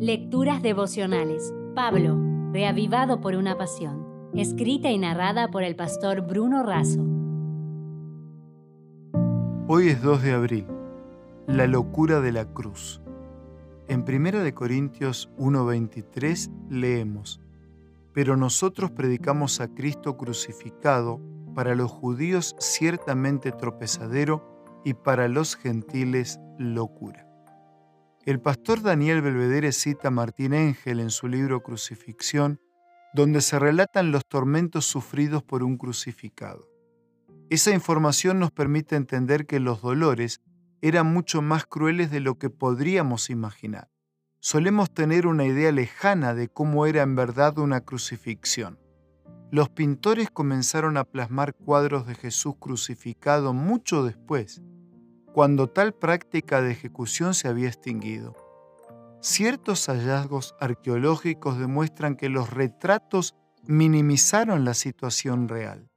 Lecturas devocionales. Pablo, reavivado por una pasión. Escrita y narrada por el pastor Bruno Razo. Hoy es 2 de abril. La locura de la cruz. En 1 Corintios 1:23 leemos, Pero nosotros predicamos a Cristo crucificado, para los judíos ciertamente tropezadero y para los gentiles locura. El pastor Daniel Belvedere cita a Martín Engel en su libro Crucifixión, donde se relatan los tormentos sufridos por un crucificado. Esa información nos permite entender que los dolores eran mucho más crueles de lo que podríamos imaginar. Solemos tener una idea lejana de cómo era en verdad una crucifixión. Los pintores comenzaron a plasmar cuadros de Jesús crucificado mucho después, cuando tal práctica de ejecución se había extinguido. Ciertos hallazgos arqueológicos demuestran que los retratos minimizaron la situación real.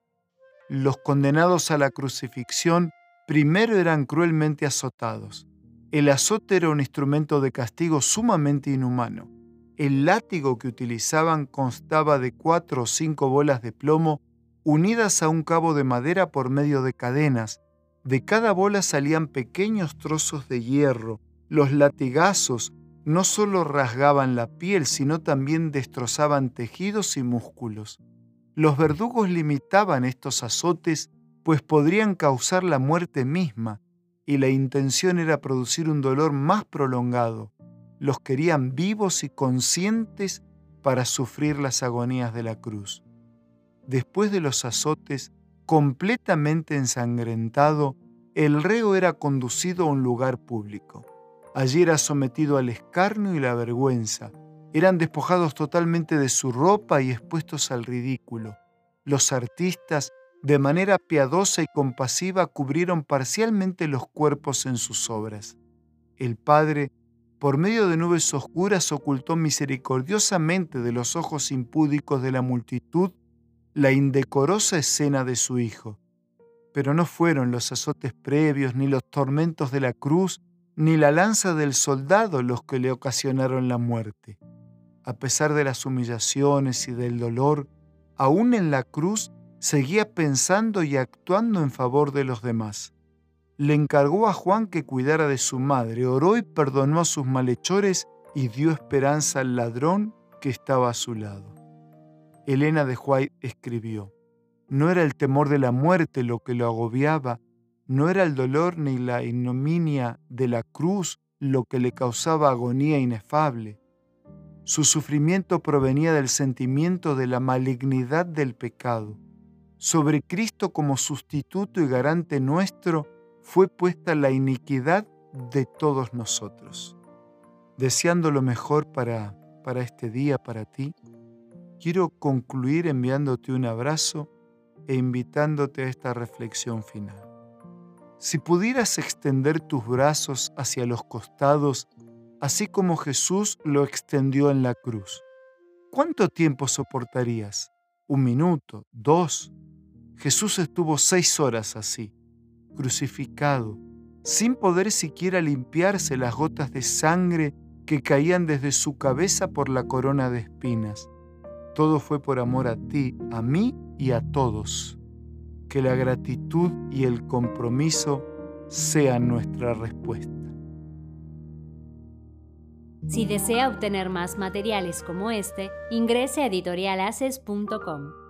Los condenados a la crucifixión primero eran cruelmente azotados. El azote era un instrumento de castigo sumamente inhumano. El látigo que utilizaban constaba de cuatro o cinco bolas de plomo unidas a un cabo de madera por medio de cadenas, de cada bola salían pequeños trozos de hierro. Los latigazos no solo rasgaban la piel, sino también destrozaban tejidos y músculos. Los verdugos limitaban estos azotes, pues podrían causar la muerte misma, y la intención era producir un dolor más prolongado. Los querían vivos y conscientes para sufrir las agonías de la cruz. Después de los azotes, completamente ensangrentado, el reo era conducido a un lugar público. Allí era sometido al escarnio y la vergüenza. Eran despojados totalmente de su ropa y expuestos al ridículo. Los artistas, de manera piadosa y compasiva, cubrieron parcialmente los cuerpos en sus obras. El Padre, por medio de nubes oscuras, ocultó misericordiosamente de los ojos impúdicos de la multitud la indecorosa escena de su Hijo. Pero no fueron los azotes previos, ni los tormentos de la cruz, ni la lanza del soldado los que le ocasionaron la muerte. A pesar de las humillaciones y del dolor, aún en la cruz seguía pensando y actuando en favor de los demás. Le encargó a Juan que cuidara de su madre, oró y perdonó a sus malhechores y dio esperanza al ladrón que estaba a su lado. Elena de White escribió, no era el temor de la muerte lo que lo agobiaba, no era el dolor ni la ignominia de la cruz lo que le causaba agonía inefable. Su sufrimiento provenía del sentimiento de la malignidad del pecado. Sobre Cristo como sustituto y garante nuestro fue puesta la iniquidad de todos nosotros. Deseando lo mejor para, para este día, para ti, quiero concluir enviándote un abrazo e invitándote a esta reflexión final. Si pudieras extender tus brazos hacia los costados, así como Jesús lo extendió en la cruz, ¿cuánto tiempo soportarías? ¿Un minuto? ¿Dos? Jesús estuvo seis horas así, crucificado, sin poder siquiera limpiarse las gotas de sangre que caían desde su cabeza por la corona de espinas. Todo fue por amor a ti, a mí y a todos. Que la gratitud y el compromiso sean nuestra respuesta. Si desea obtener más materiales como este, ingrese a editorialaces.com.